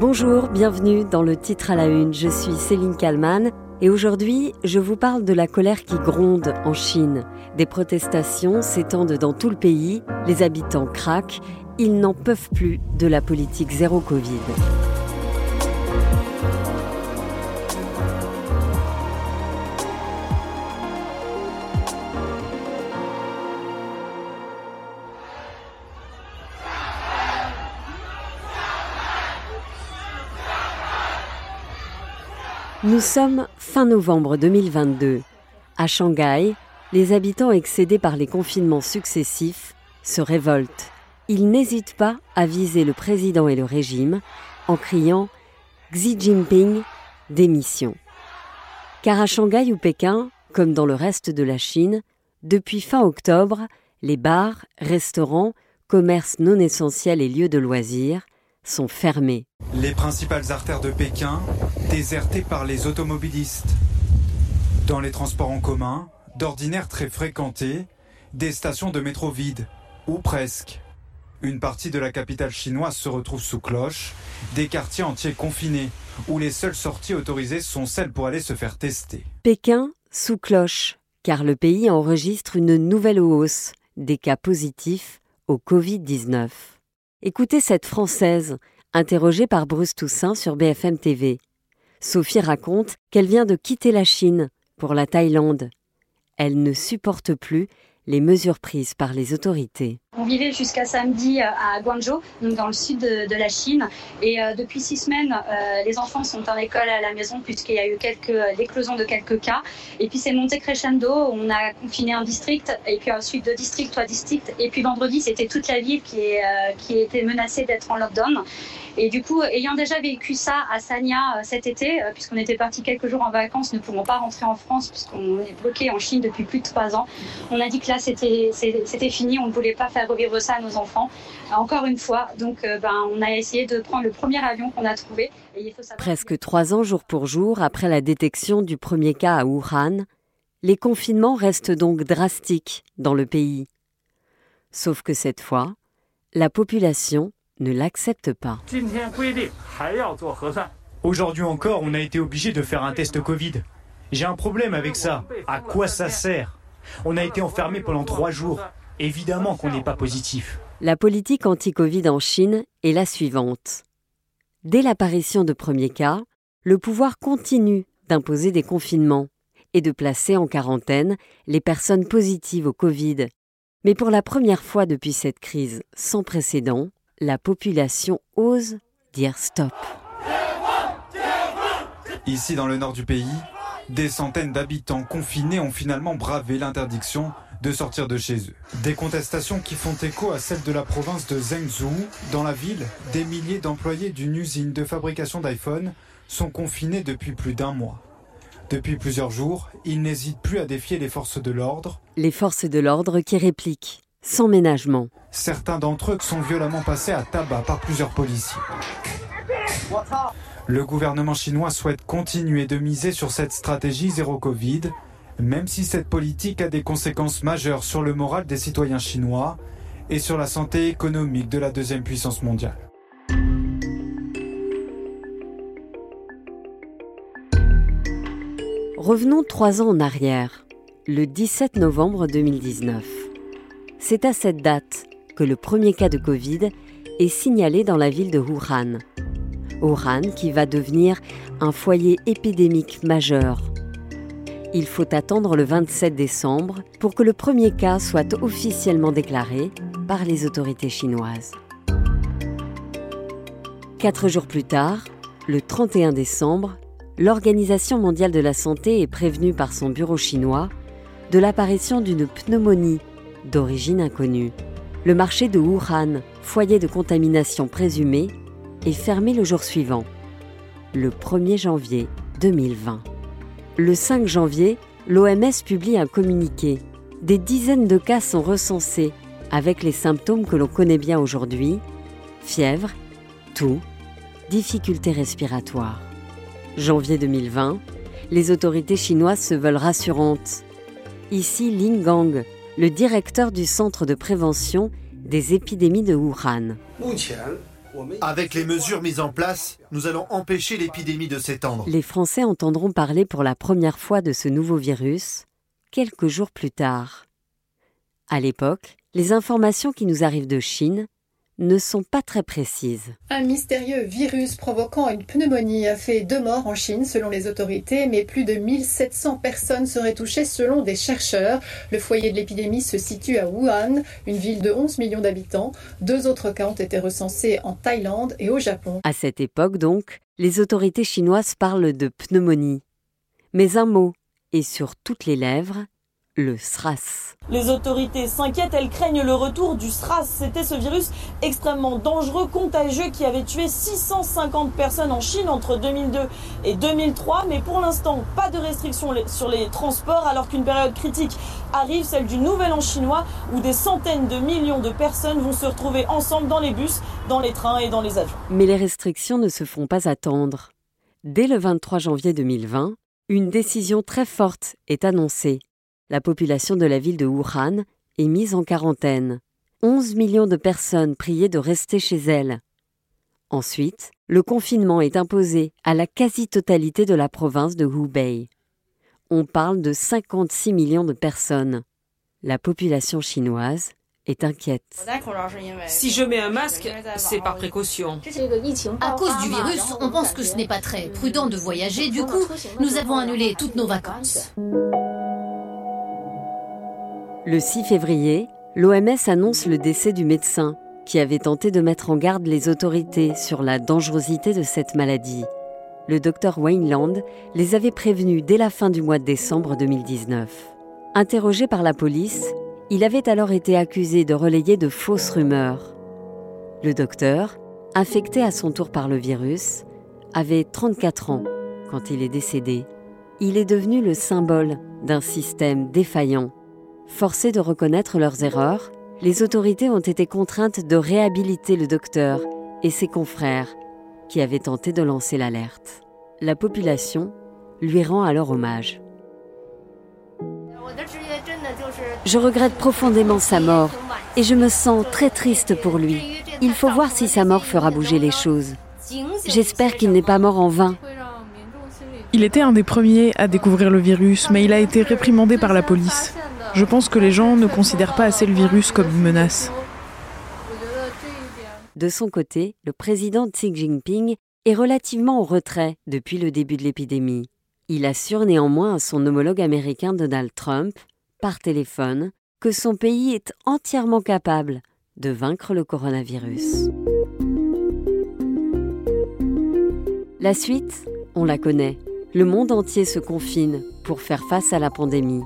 Bonjour, bienvenue dans le titre à la une. Je suis Céline Kalman et aujourd'hui, je vous parle de la colère qui gronde en Chine. Des protestations s'étendent dans tout le pays, les habitants craquent, ils n'en peuvent plus de la politique zéro Covid. Nous sommes fin novembre 2022. À Shanghai, les habitants excédés par les confinements successifs se révoltent. Ils n'hésitent pas à viser le président et le régime en criant Xi Jinping, démission. Car à Shanghai ou Pékin, comme dans le reste de la Chine, depuis fin octobre, les bars, restaurants, commerces non essentiels et lieux de loisirs sont fermés. Les principales artères de Pékin désertées par les automobilistes. Dans les transports en commun, d'ordinaire très fréquentés, des stations de métro vides, ou presque. Une partie de la capitale chinoise se retrouve sous cloche, des quartiers entiers confinés, où les seules sorties autorisées sont celles pour aller se faire tester. Pékin sous cloche, car le pays enregistre une nouvelle hausse des cas positifs au Covid-19. Écoutez cette Française, interrogée par Bruce Toussaint sur BFM TV. Sophie raconte qu'elle vient de quitter la Chine pour la Thaïlande. Elle ne supporte plus les mesures prises par les autorités. On vivait jusqu'à samedi euh, à Guangzhou, dans le sud de, la Chine. Et euh, depuis six semaines, euh, les enfants sont en école à la maison puisqu'il y a eu l'éclosion de quelques cas. Et puis c'est monté crescendo. On a confiné un district et puis ensuite deux districts, trois districts. Et puis vendredi, c'était toute la ville qui était menacée d'être en lockdown. Et du coup, ayant déjà vécu ça à Sanya cet été, puisqu'on était parti quelques jours en vacances, ne pouvons pas rentrer en France puisqu'on est bloqué en Chine depuis plus de trois ans. On a dit que là, c'était fini. On ne voulait pas faire revivre ça à nos enfants. Encore une fois, donc euh, ben, on a essayé de prendre le premier avion qu'on a trouvé. Presque trois ans jour pour jour après la détection du premier cas à Wuhan, les confinements restent donc drastiques dans le pays. Sauf que cette fois, la population ne l'accepte pas. Aujourd'hui encore, on a été obligé de faire un test Covid. J'ai un problème avec ça. À quoi ça sert? On a été enfermé pendant trois jours. Évidemment qu'on n'est pas positif. La politique anti-Covid en Chine est la suivante. Dès l'apparition de premiers cas, le pouvoir continue d'imposer des confinements et de placer en quarantaine les personnes positives au Covid. Mais pour la première fois depuis cette crise sans précédent, la population ose dire stop. Ici dans le nord du pays, des centaines d'habitants confinés ont finalement bravé l'interdiction de sortir de chez eux. Des contestations qui font écho à celles de la province de Zhengzhou. Dans la ville, des milliers d'employés d'une usine de fabrication d'iPhone sont confinés depuis plus d'un mois. Depuis plusieurs jours, ils n'hésitent plus à défier les forces de l'ordre. Les forces de l'ordre qui répliquent, sans ménagement. Certains d'entre eux sont violemment passés à tabac par plusieurs policiers. Le gouvernement chinois souhaite continuer de miser sur cette stratégie zéro Covid même si cette politique a des conséquences majeures sur le moral des citoyens chinois et sur la santé économique de la deuxième puissance mondiale. Revenons trois ans en arrière, le 17 novembre 2019. C'est à cette date que le premier cas de Covid est signalé dans la ville de Wuhan. Wuhan qui va devenir un foyer épidémique majeur il faut attendre le 27 décembre pour que le premier cas soit officiellement déclaré par les autorités chinoises. Quatre jours plus tard, le 31 décembre, l'Organisation mondiale de la santé est prévenue par son bureau chinois de l'apparition d'une pneumonie d'origine inconnue. Le marché de Wuhan, foyer de contamination présumée, est fermé le jour suivant, le 1er janvier 2020. Le 5 janvier, l'OMS publie un communiqué. Des dizaines de cas sont recensés avec les symptômes que l'on connaît bien aujourd'hui fièvre, toux, difficultés respiratoires. Janvier 2020, les autorités chinoises se veulent rassurantes. Ici Ling Gang, le directeur du centre de prévention des épidémies de Wuhan. Avec les mesures mises en place, nous allons empêcher l'épidémie de s'étendre. Les Français entendront parler pour la première fois de ce nouveau virus quelques jours plus tard. À l'époque, les informations qui nous arrivent de Chine ne sont pas très précises. Un mystérieux virus provoquant une pneumonie a fait deux morts en Chine selon les autorités, mais plus de 1700 personnes seraient touchées selon des chercheurs. Le foyer de l'épidémie se situe à Wuhan, une ville de 11 millions d'habitants. Deux autres cas ont été recensés en Thaïlande et au Japon. À cette époque donc, les autorités chinoises parlent de pneumonie. Mais un mot est sur toutes les lèvres, le SRAS. Les autorités s'inquiètent, elles craignent le retour du SRAS. C'était ce virus extrêmement dangereux, contagieux, qui avait tué 650 personnes en Chine entre 2002 et 2003. Mais pour l'instant, pas de restrictions sur les transports, alors qu'une période critique arrive, celle du Nouvel An chinois, où des centaines de millions de personnes vont se retrouver ensemble dans les bus, dans les trains et dans les avions. Mais les restrictions ne se font pas attendre. Dès le 23 janvier 2020, une décision très forte est annoncée la population de la ville de Wuhan est mise en quarantaine. 11 millions de personnes priées de rester chez elles. Ensuite, le confinement est imposé à la quasi-totalité de la province de Hubei. On parle de 56 millions de personnes. La population chinoise est inquiète. Si je mets un masque, c'est par précaution. À cause du virus, on pense que ce n'est pas très prudent de voyager. Du coup, nous avons annulé toutes nos vacances. Le 6 février, l'OMS annonce le décès du médecin qui avait tenté de mettre en garde les autorités sur la dangerosité de cette maladie. Le docteur Wayne Land les avait prévenus dès la fin du mois de décembre 2019. Interrogé par la police, il avait alors été accusé de relayer de fausses rumeurs. Le docteur, infecté à son tour par le virus, avait 34 ans quand il est décédé. Il est devenu le symbole d'un système défaillant Forcés de reconnaître leurs erreurs, les autorités ont été contraintes de réhabiliter le docteur et ses confrères qui avaient tenté de lancer l'alerte. La population lui rend alors hommage. Je regrette profondément sa mort et je me sens très triste pour lui. Il faut voir si sa mort fera bouger les choses. J'espère qu'il n'est pas mort en vain. Il était un des premiers à découvrir le virus, mais il a été réprimandé par la police. Je pense que les gens ne considèrent pas assez le virus comme une menace. De son côté, le président Xi Jinping est relativement au retrait depuis le début de l'épidémie. Il assure néanmoins à son homologue américain Donald Trump, par téléphone, que son pays est entièrement capable de vaincre le coronavirus. La suite, on la connaît. Le monde entier se confine pour faire face à la pandémie.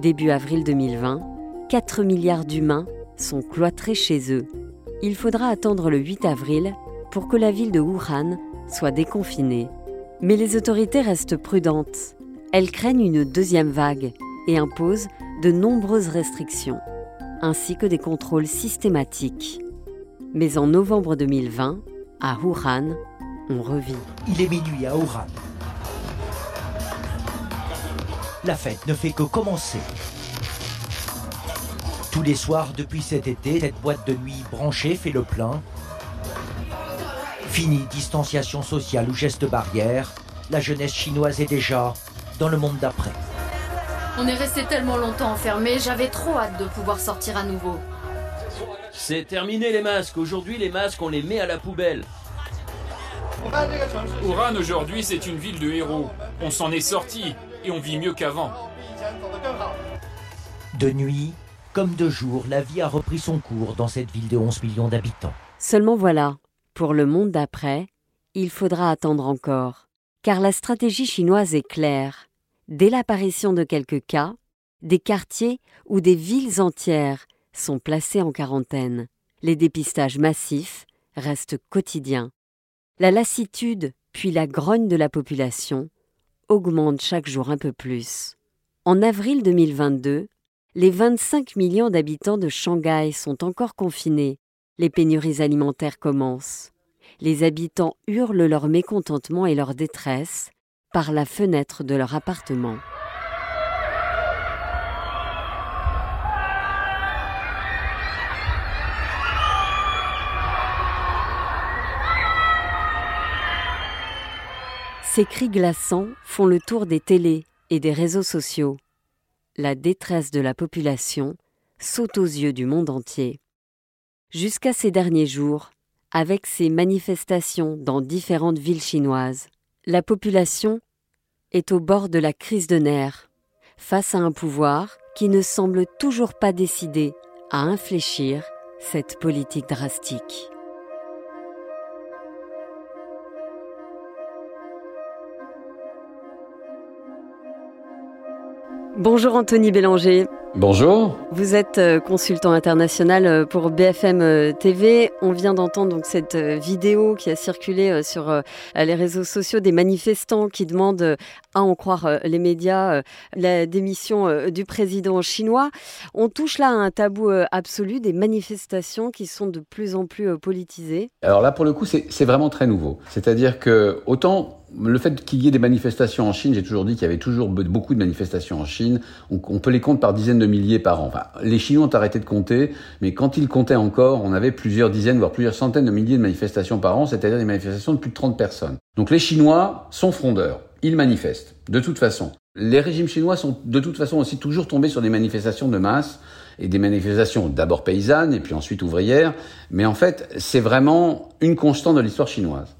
Début avril 2020, 4 milliards d'humains sont cloîtrés chez eux. Il faudra attendre le 8 avril pour que la ville de Wuhan soit déconfinée. Mais les autorités restent prudentes. Elles craignent une deuxième vague et imposent de nombreuses restrictions, ainsi que des contrôles systématiques. Mais en novembre 2020, à Wuhan, on revit. Il est minuit à Wuhan. La fête ne fait que commencer. Tous les soirs depuis cet été, cette boîte de nuit branchée fait le plein. Fini distanciation sociale ou geste barrière, la jeunesse chinoise est déjà dans le monde d'après. On est resté tellement longtemps enfermés, j'avais trop hâte de pouvoir sortir à nouveau. C'est terminé les masques. Aujourd'hui, les masques, on les met à la poubelle. Wuhan aujourd'hui, c'est une ville de héros. On s'en est sorti et on vit mieux qu'avant. De nuit comme de jour, la vie a repris son cours dans cette ville de 11 millions d'habitants. Seulement voilà, pour le monde d'après, il faudra attendre encore, car la stratégie chinoise est claire. Dès l'apparition de quelques cas, des quartiers ou des villes entières sont placés en quarantaine. Les dépistages massifs restent quotidiens. La lassitude, puis la grogne de la population augmente chaque jour un peu plus. En avril 2022, les 25 millions d'habitants de Shanghai sont encore confinés. Les pénuries alimentaires commencent. Les habitants hurlent leur mécontentement et leur détresse par la fenêtre de leur appartement. Ces cris glaçants font le tour des télés et des réseaux sociaux. La détresse de la population saute aux yeux du monde entier. Jusqu'à ces derniers jours, avec ces manifestations dans différentes villes chinoises, la population est au bord de la crise de nerfs, face à un pouvoir qui ne semble toujours pas décidé à infléchir cette politique drastique. Bonjour Anthony Bélanger. Bonjour. Vous êtes euh, consultant international euh, pour BFM euh, TV. On vient d'entendre donc cette vidéo qui a circulé sur les réseaux sociaux des manifestants qui demandent, à en croire les médias, la démission du président chinois. On touche là à un tabou absolu des manifestations qui sont de plus en plus politisées. Alors là, pour le coup, c'est vraiment très nouveau. C'est-à-dire que autant le fait qu'il y ait des manifestations en Chine, j'ai toujours dit qu'il y avait toujours beaucoup de manifestations en Chine. On, peut les compter par dizaines de milliers par an. Enfin, les Chinois ont arrêté de compter, mais quand ils comptaient encore, on avait plusieurs dizaines, voire plusieurs centaines de milliers de manifestations par an, c'est-à-dire des manifestations de plus de 30 personnes. Donc les Chinois sont frondeurs. Ils manifestent, de toute façon. Les régimes chinois sont de toute façon aussi toujours tombés sur des manifestations de masse et des manifestations d'abord paysannes et puis ensuite ouvrières. Mais en fait, c'est vraiment une constante de l'histoire chinoise.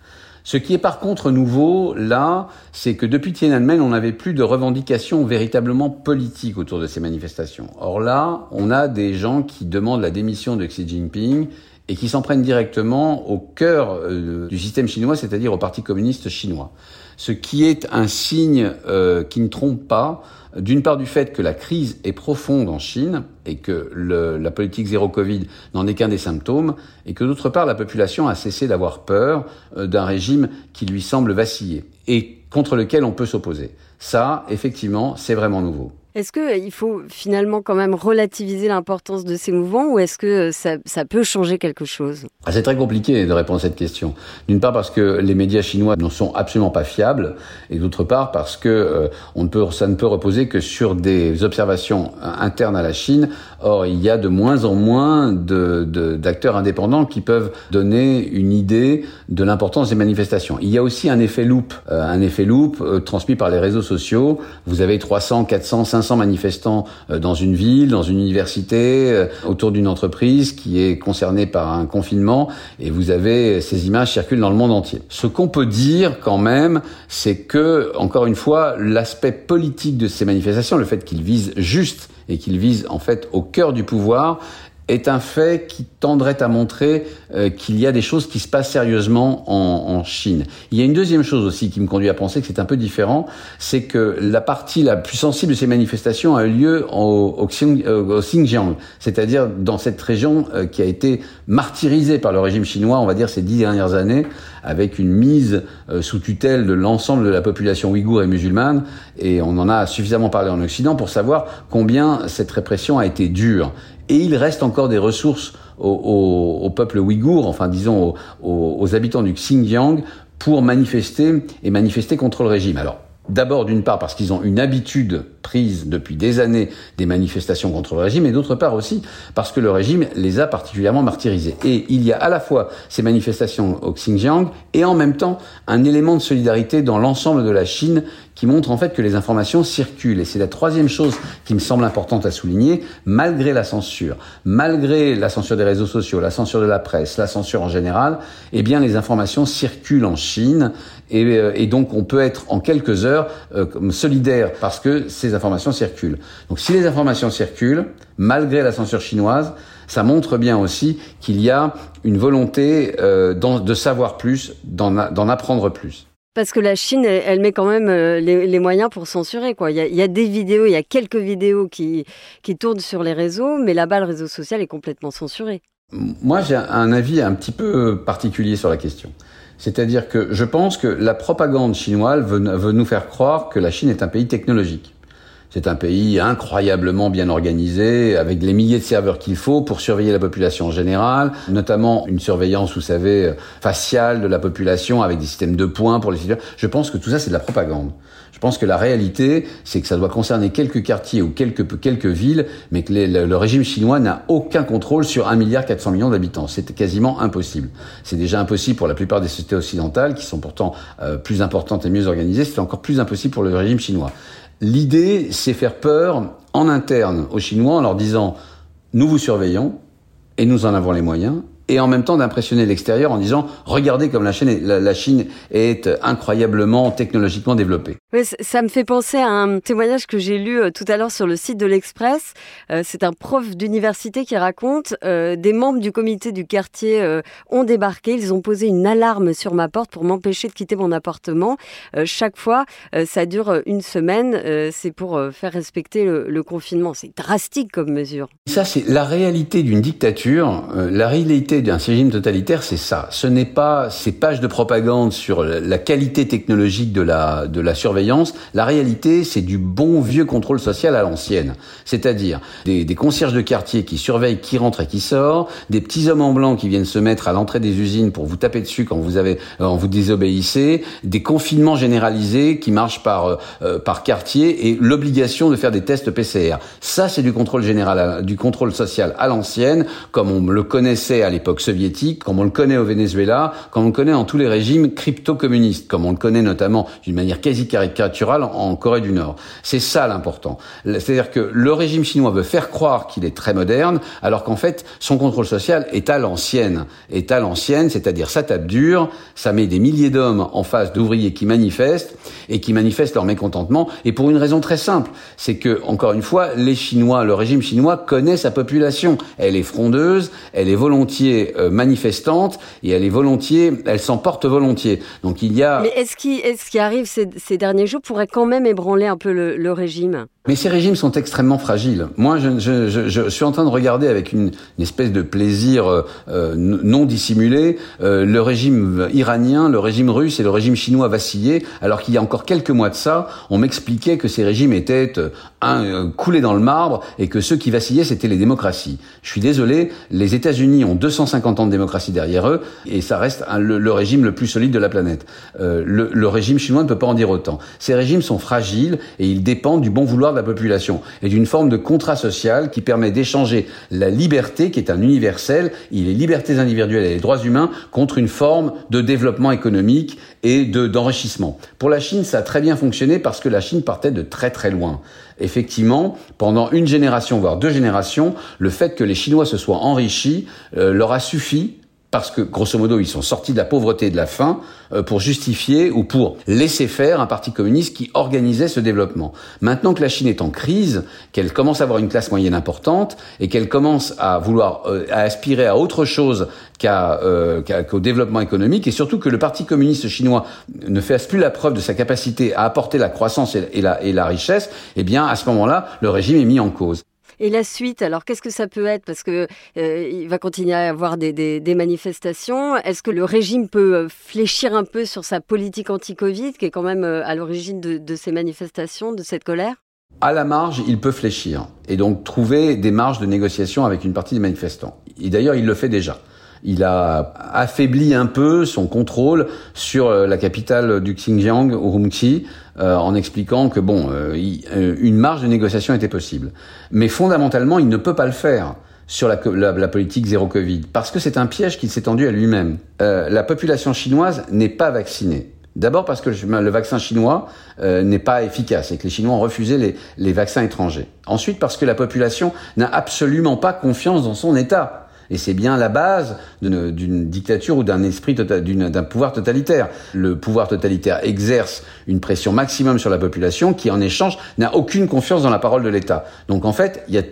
Ce qui est par contre nouveau, là, c'est que depuis Tiananmen, on n'avait plus de revendications véritablement politiques autour de ces manifestations. Or là, on a des gens qui demandent la démission de Xi Jinping et qui s'en prennent directement au cœur euh, du système chinois, c'est-à-dire au Parti communiste chinois. Ce qui est un signe euh, qui ne trompe pas, d'une part du fait que la crise est profonde en Chine et que le, la politique zéro Covid n'en est qu'un des symptômes, et que d'autre part la population a cessé d'avoir peur euh, d'un régime qui lui semble vaciller et contre lequel on peut s'opposer. Ça, effectivement, c'est vraiment nouveau. Est-ce qu'il euh, faut finalement quand même relativiser l'importance de ces mouvements ou est-ce que ça, ça, peut changer quelque chose? Ah, C'est très compliqué de répondre à cette question. D'une part parce que les médias chinois ne sont absolument pas fiables et d'autre part parce que euh, ça ne peut reposer que sur des observations internes à la Chine. Or, il y a de moins en moins d'acteurs indépendants qui peuvent donner une idée de l'importance des manifestations. Il y a aussi un effet loop, euh, un effet loop transmis par les réseaux sociaux. Vous avez 300, 400, 500 manifestants euh, dans une ville, dans une université, euh, autour d'une entreprise qui est concernée par un confinement, et vous avez ces images circulent dans le monde entier. Ce qu'on peut dire quand même, c'est que, encore une fois, l'aspect politique de ces manifestations, le fait qu'ils visent juste et qu'ils visent en fait au cœur du pouvoir, est un fait qui tendrait à montrer euh, qu'il y a des choses qui se passent sérieusement en, en, Chine. Il y a une deuxième chose aussi qui me conduit à penser que c'est un peu différent, c'est que la partie la plus sensible de ces manifestations a eu lieu au, au, euh, Xinjiang, c'est-à-dire dans cette région euh, qui a été martyrisée par le régime chinois, on va dire ces dix dernières années, avec une mise sous tutelle de l'ensemble de la population ouïghour et musulmane, et on en a suffisamment parlé en Occident pour savoir combien cette répression a été dure. Et il reste encore des ressources au, peuple ouïghour, enfin disons aux, aux habitants du Xinjiang, pour manifester et manifester contre le régime. Alors, D'abord, d'une part, parce qu'ils ont une habitude prise depuis des années des manifestations contre le régime, et d'autre part aussi parce que le régime les a particulièrement martyrisés. Et il y a à la fois ces manifestations au Xinjiang et en même temps un élément de solidarité dans l'ensemble de la Chine qui montre en fait que les informations circulent. Et c'est la troisième chose qui me semble importante à souligner, malgré la censure, malgré la censure des réseaux sociaux, la censure de la presse, la censure en général, eh bien les informations circulent en Chine et, euh, donc on peut être en quelques heures euh, solidaire parce que ces informations circulent. Donc si les informations circulent, malgré la censure chinoise, ça montre bien aussi qu'il y a une volonté euh, de savoir plus, d'en apprendre plus. Parce que la Chine, elle, met quand même euh, les, moyens pour censurer. Quoi. Il, y a, des vidéos, il y a quelques vidéos qui, qui tournent sur les réseaux, mais là-bas, le réseau social est complètement censuré. Moi, j'ai un avis un petit peu particulier sur la question. C'est-à-dire que je pense que la propagande chinoise veut, nous faire croire que la Chine est un pays technologique. C'est un pays incroyablement bien organisé, avec les milliers de serveurs qu'il faut pour surveiller la population en général, notamment une surveillance, vous savez, faciale de la population avec des systèmes de points pour les citoyens. Je pense que tout ça, c'est de la propagande. Je pense que la réalité, c'est que ça doit concerner quelques quartiers ou quelques, quelques villes, mais que le, régime chinois n'a aucun contrôle sur 1 milliard 400 millions d'habitants. C'est quasiment impossible. C'est déjà impossible pour la plupart des sociétés occidentales, qui sont pourtant euh, plus importantes et mieux organisées. C'est encore plus impossible pour le régime chinois. L'idée, c'est faire peur en interne aux Chinois en leur disant nous vous surveillons et nous en avons les moyens et en même temps d'impressionner l'extérieur en disant regardez comme la Chine, est, la, la Chine est incroyablement technologiquement développée. Oui, ça me fait penser à un témoignage que j'ai lu euh, tout à l'heure sur le site de l'Express. Euh, c'est un prof d'université qui raconte euh, des membres du comité du quartier euh, ont débarqué, ils ont posé une alarme sur ma porte pour m'empêcher de quitter mon appartement. Euh, chaque fois, euh, ça dure une semaine. c'est pour faire respecter le, le confinement. C'est drastique comme mesure. Ça, c'est la réalité d'une dictature. la réalité d'un régime totalitaire, c'est ça. Ce n'est pas ces pages de propagande sur la qualité technologique de la, de la surveillance. La réalité, c'est du bon vieux contrôle social à l'ancienne. C'est-à-dire des, des, concierges de quartier qui surveillent qui rentre et qui sort, des petits hommes en blanc qui viennent se mettre à l'entrée des usines pour vous taper dessus quand vous avez, quand vous désobéissez, des confinements généralisés qui marchent par, euh, par quartier et l'obligation de faire des tests PCR. Ça, c'est du contrôle général, du contrôle social à l'ancienne, comme on le connaissait à l'époque soviétique, comme on le connaît au Venezuela, comme on le connaît en tous les régimes crypto-communistes, comme on le connaît notamment d'une manière quasi caricaturale en Corée du Nord. C'est ça l'important. C'est-à-dire que le régime chinois veut faire croire qu'il est très moderne, alors qu'en fait, son contrôle social est à l'ancienne. Est à l'ancienne, c'est-à-dire ça tape dur, ça met des milliers d'hommes en face d'ouvriers qui manifestent, et qui manifestent leur mécontentement, et pour une raison très simple, c'est que, encore une fois, les Chinois, le régime chinois connaît sa population. Elle est frondeuse, elle est volontiers euh, manifestante, et elle est volontiers, elle s'en porte volontiers. Donc il y a... Mais est-ce qui, est-ce qui arrive ces, ces, derniers jours pourrait quand même ébranler un peu le, le régime? Mais ces régimes sont extrêmement fragiles. Moi, je, je, je, je, suis en train de regarder avec une, espèce de plaisir euh, non dissimulé euh, le régime iranien, le régime russe et le régime chinois vaciller, alors qu'il y a encore quelques mois de ça, on m'expliquait que ces régimes étaient euh, un, euh, coulés dans le marbre et que ceux qui vacillaient, c'était les démocraties. Je suis désolé, les États-Unis ont 250 ans de démocratie derrière eux et ça reste le, le, régime le plus solide de la planète. Euh, le, le régime chinois ne peut pas en dire autant. Ces régimes sont fragiles et ils dépendent du bon vouloir la population et d'une forme de contrat social qui permet d'échanger la liberté, qui est un universel, il les libertés individuelles et les droits humains, contre une forme de développement économique et d'enrichissement. Pour la Chine, ça a très bien fonctionné parce que la Chine partait de très très loin. Effectivement, pendant une génération, voire deux générations, le fait que les Chinois se soient enrichis euh, leur a suffi parce que grosso modo ils sont sortis de la pauvreté et de la faim euh, pour justifier ou pour laisser faire un parti communiste qui organisait ce développement. Maintenant que la Chine est en crise, qu'elle commence à avoir une classe moyenne importante et qu'elle commence à vouloir euh, à aspirer à autre chose euh, qu'au qu développement économique et surtout que le parti communiste chinois ne fasse plus la preuve de sa capacité à apporter la croissance et, la, et la richesse, eh bien à ce moment-là, le régime est mis en cause. Et la suite, alors qu'est-ce que ça peut être? Parce que euh, il va continuer à y avoir des, manifestations. Est-ce que le régime peut fléchir un peu sur sa politique anti-Covid, qui est quand même à l'origine de, de ces manifestations, de cette colère? À la marge, il peut fléchir et donc trouver des marges de négociation avec une partie des manifestants. Et d'ailleurs, il le fait déjà. Il a affaibli un peu son contrôle sur la capitale du Xinjiang, Urumqi, euh, en expliquant que bon, euh, une marge de négociation était possible. Mais fondamentalement, il ne peut pas le faire sur la, la, la politique zéro Covid, parce que c'est un piège qu'il s'est tendu à lui-même. Euh, la population chinoise n'est pas vaccinée. D'abord parce que le vaccin chinois euh, n'est pas efficace et que les Chinois ont refusé les, les vaccins étrangers. Ensuite parce que la population n'a absolument pas confiance dans son État. Et c'est bien la base d'une dictature ou d'un esprit, tota-, d'un pouvoir totalitaire. Le pouvoir totalitaire exerce une pression maximum sur la population qui, en échange, n'a aucune confiance dans la parole de l'État. Donc en fait, il y a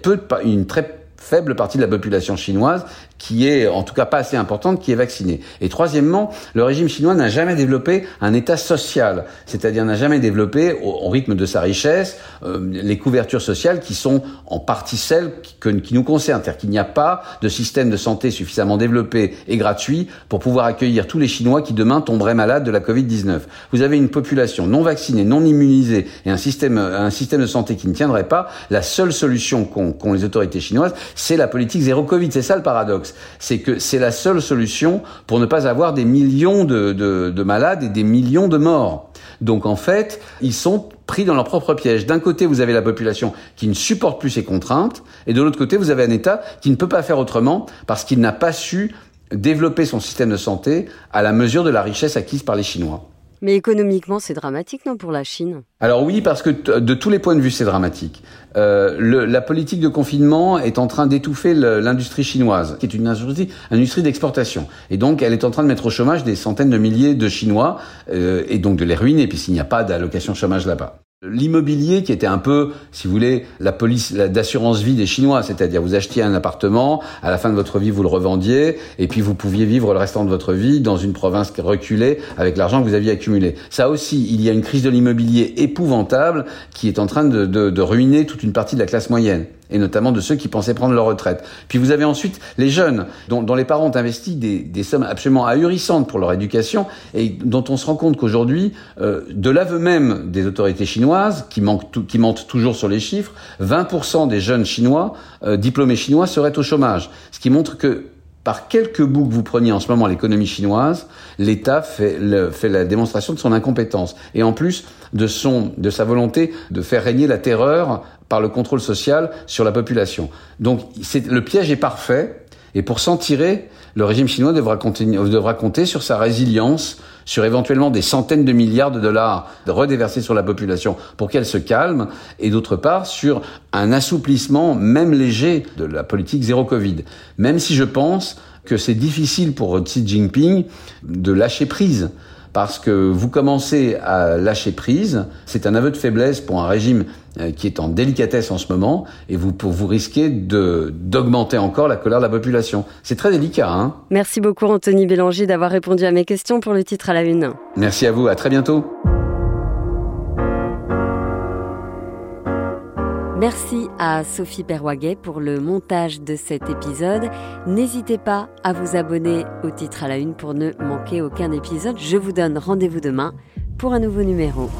une très faible partie de la population chinoise qui est en tout cas pas assez importante qui est vaccinée. Et troisièmement, le régime chinois n'a jamais développé un État social, c'est-à-dire n'a jamais développé au, rythme de sa richesse euh, les couvertures sociales qui sont en partie celles qui, qui nous concernent, c'est-à-dire qu'il n'y a pas de système de santé suffisamment développé et gratuit pour pouvoir accueillir tous les Chinois qui demain tomberaient malades de la Covid-19. Vous avez une population non vaccinée, non immunisée et un système, un système de santé qui ne tiendrait pas. La seule solution qu'ont les autorités chinoises, c'est la politique zéro Covid. C'est ça le paradoxe c'est que c'est la seule solution pour ne pas avoir des millions de, de, malades et des millions de morts. Donc en fait, ils sont pris dans leur propre piège. D'un côté, vous avez la population qui ne supporte plus ces contraintes, et de l'autre côté, vous avez un État qui ne peut pas faire autrement parce qu'il n'a pas su développer son système de santé à la mesure de la richesse acquise par les Chinois. Mais économiquement, c'est dramatique, non, pour la Chine? Alors oui, parce que de tous les points de vue, c'est dramatique. Euh, la politique de confinement est en train d'étouffer l'industrie chinoise, qui est une industrie, industrie d'exportation. Et donc, elle est en train de mettre au chômage des centaines de milliers de Chinois, euh, et donc de les ruiner, puisqu'il n'y a pas d'allocation chômage là-bas. L'immobilier qui était un peu, si vous voulez, la police d'assurance vie des Chinois, c'est-à-dire vous achetiez un appartement, à la fin de votre vie vous le revendiez, et puis vous pouviez vivre le restant de votre vie dans une province reculée avec l'argent que vous aviez accumulé. Ça aussi, il y a une crise de l'immobilier épouvantable qui est en train de, de, de ruiner toute une partie de la classe moyenne et notamment de ceux qui pensaient prendre leur retraite. Puis vous avez ensuite les jeunes, dont, dont les parents ont investi des, des, sommes absolument ahurissantes pour leur éducation, et dont on se rend compte qu'aujourd'hui, euh, de l'aveu même des autorités chinoises, qui, manquent qui mentent toujours sur les chiffres, 20% des jeunes chinois, euh, diplômés chinois, seraient au chômage. Ce qui montre que par quelques bouts que vous preniez en ce moment l'économie chinoise, l'État fait, fait, la démonstration de son incompétence et en plus de, son, de sa volonté de faire régner la terreur par le contrôle social sur la population. Donc le piège est parfait, et pour s'en tirer, le régime chinois devra, devra compter sur sa résilience, sur éventuellement des centaines de milliards de dollars redéversés sur la population pour qu'elle se calme, et d'autre part sur un assouplissement, même léger, de la politique zéro Covid. Même si je pense que c'est difficile pour Xi Jinping de lâcher prise parce que vous commencez à lâcher prise. C'est un aveu de faiblesse pour un régime euh, qui est en délicatesse en ce moment, et vous, vous risquez d'augmenter encore la colère de la population. C'est très délicat. Hein Merci beaucoup Anthony Bélanger d'avoir répondu à mes questions pour le titre à la une. Merci à vous, à très bientôt. Merci à Sophie Perwaguet pour le montage de cet épisode. N'hésitez pas à vous abonner au titre à la une pour ne manquer aucun épisode. Je vous donne rendez-vous demain pour un nouveau numéro.